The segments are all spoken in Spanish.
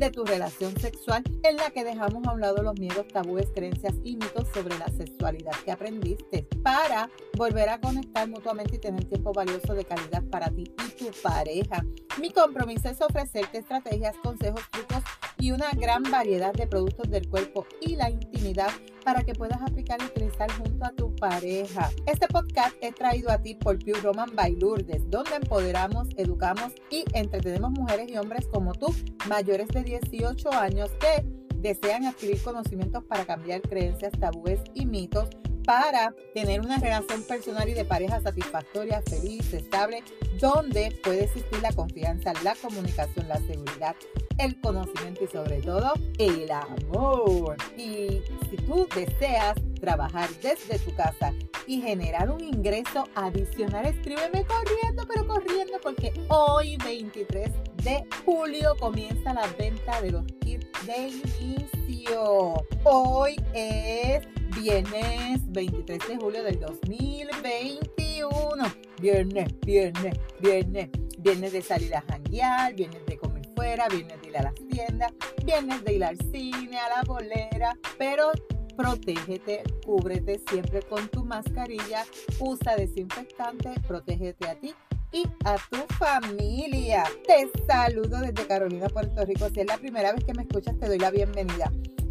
de tu relación sexual en la que dejamos a un lado los miedos, tabúes, creencias y mitos sobre la sexualidad que aprendiste para volver a conectar mutuamente y tener tiempo valioso de calidad para ti y tu pareja. Mi compromiso es ofrecerte estrategias, consejos, trucos y una gran variedad de productos del cuerpo y la intimidad para que puedas aplicar y utilizar junto a tu pareja. Este podcast es traído a ti por Pure Roman by Lourdes, donde empoderamos, educamos y entretenemos mujeres y hombres como tú, mayores de 18 años que desean adquirir conocimientos para cambiar creencias, tabúes y mitos para tener una relación personal y de pareja satisfactoria, feliz, estable, donde puede existir la confianza, la comunicación, la seguridad, el conocimiento y sobre todo el amor. Y si tú deseas trabajar desde tu casa y generar un ingreso adicional, escríbeme corriendo, pero corriendo porque hoy 23 de julio comienza la venta de los kits de inicio. Hoy es viernes 23 de julio del 2021. Viernes, viernes, viernes. Viernes de salir a janguear, viernes de comer fuera, viernes de ir a las tiendas, viernes de ir al cine, a la bolera, pero protégete, cúbrete siempre con tu mascarilla, usa desinfectante, protégete a ti y a tu familia. Te saludo desde Carolina, Puerto Rico. Si es la primera vez que me escuchas, te doy la bienvenida.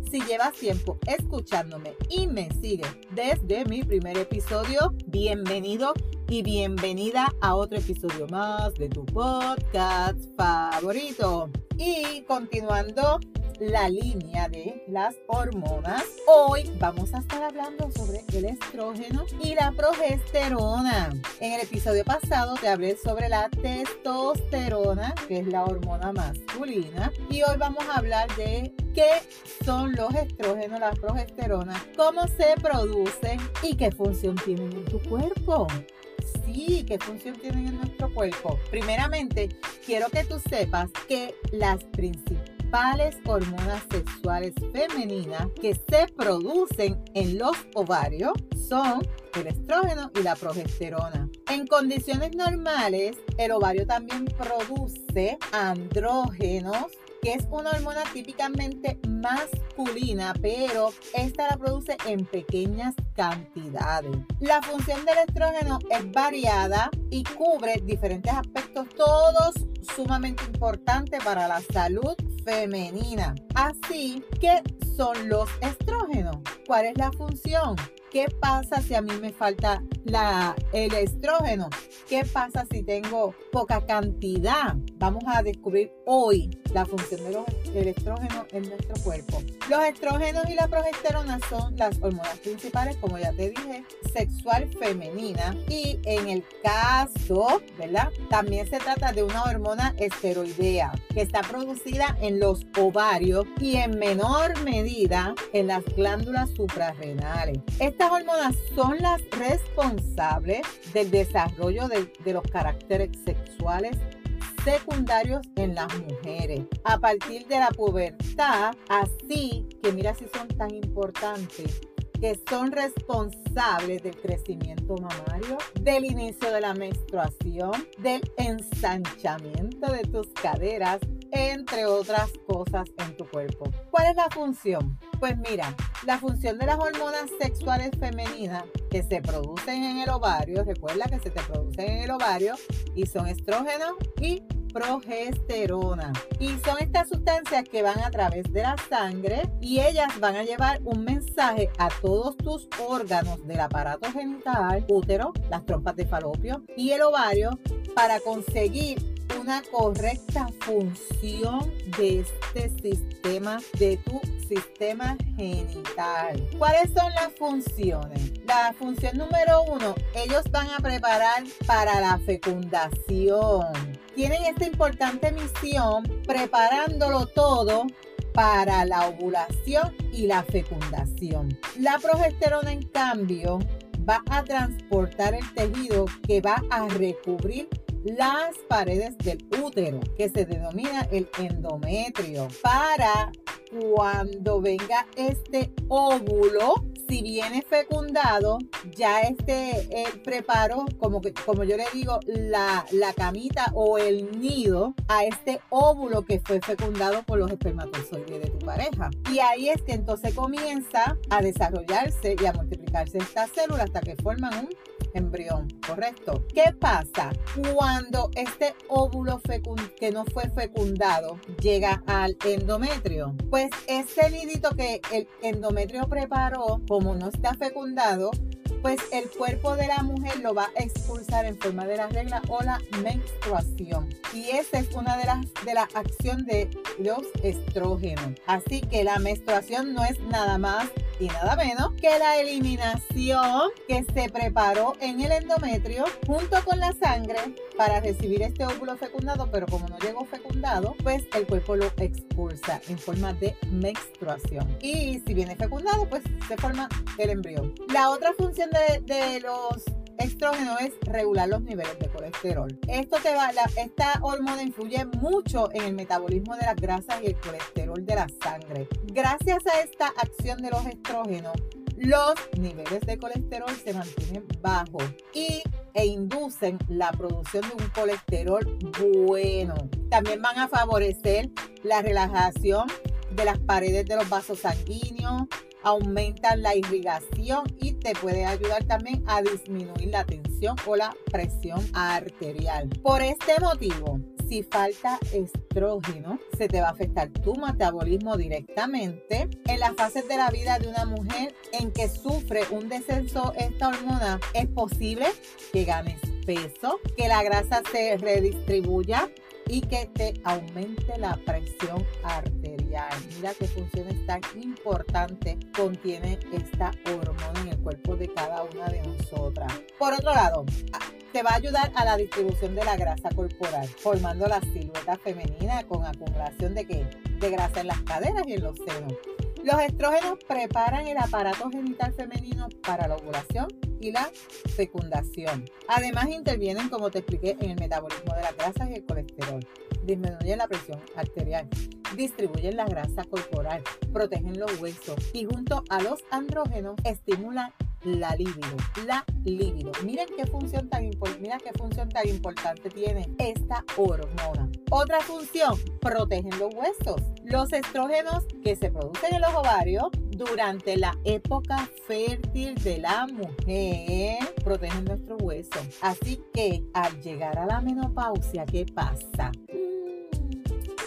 Si llevas tiempo escuchándome y me sigues desde mi primer episodio, bienvenido y bienvenida a otro episodio más de tu podcast favorito. Y continuando la línea de las hormonas. Hoy vamos a estar hablando sobre el estrógeno y la progesterona. En el episodio pasado te hablé sobre la testosterona, que es la hormona masculina, y hoy vamos a hablar de qué son los estrógenos, la progesterona, cómo se producen y qué función tienen en tu cuerpo sí, qué función tienen en nuestro cuerpo. Primeramente, quiero que tú sepas que las principales principales hormonas sexuales femeninas que se producen en los ovarios son el estrógeno y la progesterona. En condiciones normales, el ovario también produce andrógenos que es una hormona típicamente masculina, pero esta la produce en pequeñas cantidades. La función del estrógeno es variada y cubre diferentes aspectos, todos sumamente importantes para la salud femenina. Así que son los estrógenos. ¿Cuál es la función? ¿Qué pasa si a mí me falta la, el estrógeno? ¿Qué pasa si tengo poca cantidad? Vamos a descubrir hoy la función del estrógeno en nuestro cuerpo. Los estrógenos y la progesterona son las hormonas principales, como ya te dije, sexual femenina. Y en el caso, ¿verdad? También se trata de una hormona esteroidea que está producida en los ovarios y en menor medida en las glándulas suprarrenales. Estas hormonas son las responsables del desarrollo de, de los caracteres sexuales secundarios en las mujeres. A partir de la pubertad, así que mira si son tan importantes que son responsables del crecimiento mamario, del inicio de la menstruación, del ensanchamiento de tus caderas, entre otras cosas en tu cuerpo. ¿Cuál es la función? Pues mira, la función de las hormonas sexuales femeninas que se producen en el ovario, recuerda que se te producen en el ovario y son estrógenos y progesterona. Y son estas sustancias que van a través de la sangre y ellas van a llevar un mensaje a todos tus órganos del aparato genital, útero, las trompas de falopio y el ovario para conseguir una correcta función de este sistema, de tu sistema genital. ¿Cuáles son las funciones? La función número uno, ellos van a preparar para la fecundación. Tienen esta importante misión preparándolo todo para la ovulación y la fecundación. La progesterona, en cambio, va a transportar el tejido que va a recubrir las paredes del útero, que se denomina el endometrio, para cuando venga este óvulo, si viene fecundado, ya este el preparo, como, que, como yo le digo, la, la camita o el nido a este óvulo que fue fecundado por los espermatozoides de tu pareja. Y ahí es que entonces comienza a desarrollarse y a multiplicarse estas células hasta que forman un embrión, ¿correcto? ¿Qué pasa cuando este óvulo que no fue fecundado llega al endometrio? Pues ese nidito que el endometrio preparó, como no está fecundado, pues el cuerpo de la mujer lo va a expulsar en forma de la regla o la menstruación. Y esa es una de las de la acción de los estrógenos. Así que la menstruación no es nada más y nada menos que la eliminación que se preparó en el endometrio junto con la sangre para recibir este óvulo fecundado, pero como no llegó fecundado, pues el cuerpo lo expulsa en forma de menstruación. Y si viene fecundado, pues se forma el embrión. La otra función de, de los estrógeno es regular los niveles de colesterol. Esto te va, esta hormona influye mucho en el metabolismo de las grasas y el colesterol de la sangre. Gracias a esta acción de los estrógenos, los niveles de colesterol se mantienen bajos y, e inducen la producción de un colesterol bueno. También van a favorecer la relajación de las paredes de los vasos sanguíneos, aumentan la irrigación y te puede ayudar también a disminuir la tensión o la presión arterial. Por este motivo, si falta estrógeno, se te va a afectar tu metabolismo directamente. En las fases de la vida de una mujer en que sufre un descenso esta hormona, es posible que ganes peso, que la grasa se redistribuya y que te aumente la presión arterial. Mira qué funciones tan importantes contiene esta hormona en el cuerpo de cada una de nosotras. Por otro lado, te va a ayudar a la distribución de la grasa corporal, formando la silueta femenina con acumulación de qué? De grasa en las caderas y en los senos. Los estrógenos preparan el aparato genital femenino para la ovulación y la fecundación. Además intervienen, como te expliqué, en el metabolismo de las grasas y el colesterol. Disminuyen la presión arterial, distribuyen la grasa corporal, protegen los huesos y junto a los andrógenos estimulan la libido, la libido. Miren qué función tan mira qué función tan importante tiene esta hormona. Otra función, protegen los huesos. Los estrógenos que se producen en los ovarios durante la época fértil de la mujer protegen nuestro hueso. Así que al llegar a la menopausia, ¿qué pasa?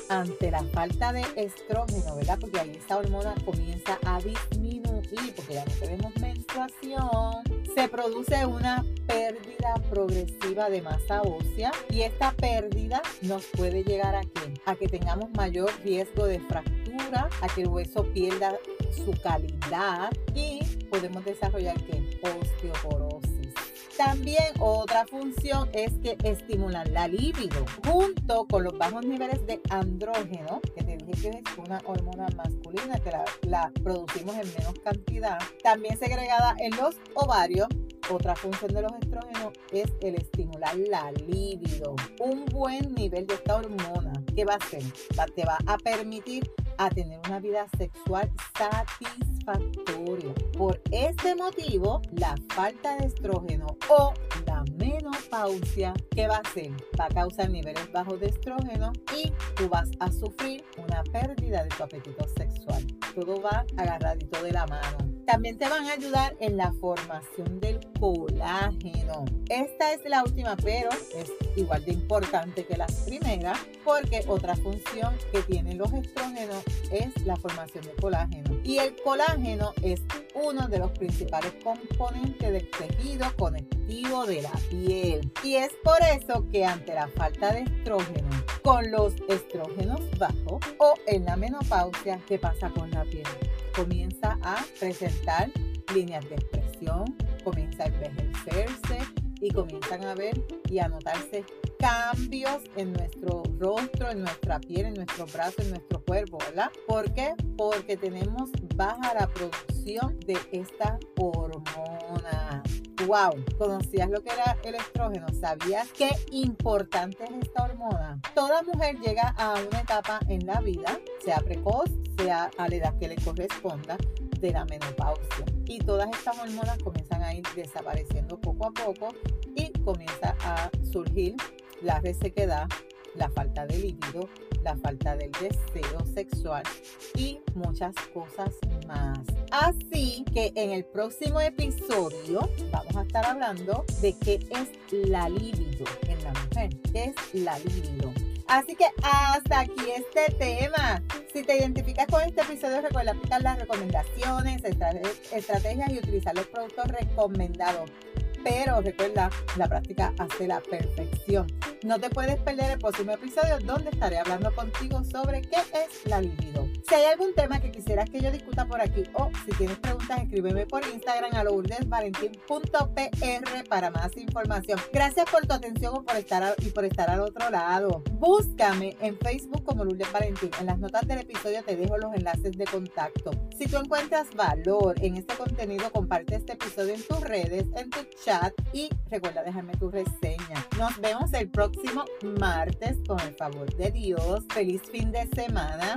ante la falta de estrógeno, ¿verdad? Porque ahí esta hormona comienza a disminuir, porque ya no tenemos menstruación, se produce una pérdida progresiva de masa ósea y esta pérdida nos puede llegar a qué? A que tengamos mayor riesgo de fractura, a que el hueso pierda su calidad y podemos desarrollar qué? Osteoporosis. También otra función es que estimulan la libido junto con los bajos niveles de andrógeno, que te dije que es una hormona masculina que la, la producimos en menos cantidad, también segregada en los ovarios otra función de los estrógenos es el estimular la libido. Un buen nivel de esta hormona, ¿qué va a hacer? te va a permitir a tener una vida sexual satisfactoria. Por este motivo, la falta de estrógeno o la menopausia, ¿qué va a hacer? Va a causar niveles bajos de estrógeno y tú vas a sufrir una pérdida de tu apetito sexual. Todo va agarradito de la mano. También te van a ayudar en la formación del colágeno. Esta es la última, pero es igual de importante que las primeras, porque otra función que tienen los estrógenos es la formación de colágeno. Y el colágeno es uno de los principales componentes del tejido conectivo de la piel. Y es por eso que ante la falta de estrógeno, con los estrógenos bajos o en la menopausia, ¿qué pasa con la piel? Comienza a presentar líneas de expresión, comienza a envejecerse y comienzan a ver y a notarse cambios en nuestro rostro, en nuestra piel, en nuestros brazos, en nuestro cuerpo, ¿verdad? ¿Por qué? Porque tenemos baja la producción de esta hormona wow, ¿conocías lo que era el estrógeno? ¿Sabías qué importante es esta hormona? Toda mujer llega a una etapa en la vida, sea precoz, sea a la edad que le corresponda, de la menopausia. Y todas estas hormonas comienzan a ir desapareciendo poco a poco y comienza a surgir la resequedad, la falta de libido, la falta del deseo sexual y muchas cosas más. Así que en el próximo episodio vamos a estar hablando de qué es la libido en la mujer. ¿Qué es la libido? Así que hasta aquí este tema. Si te identificas con este episodio, recuerda aplicar las recomendaciones, estrategias y utilizar los productos recomendados pero recuerda, la práctica hace la perfección. No te puedes perder el próximo episodio donde estaré hablando contigo sobre qué es la libido. Si hay algún tema que quisieras que yo discuta por aquí o si tienes preguntas, escríbeme por Instagram a lourdesvalentín.pr para más información. Gracias por tu atención por estar y por estar al otro lado. Búscame en Facebook como Lourdes Valentín. En las notas del episodio te dejo los enlaces de contacto. Si tú encuentras valor en este contenido, comparte este episodio en tus redes, en tu chat y recuerda dejarme tu reseña. Nos vemos el próximo martes con el favor de Dios. Feliz fin de semana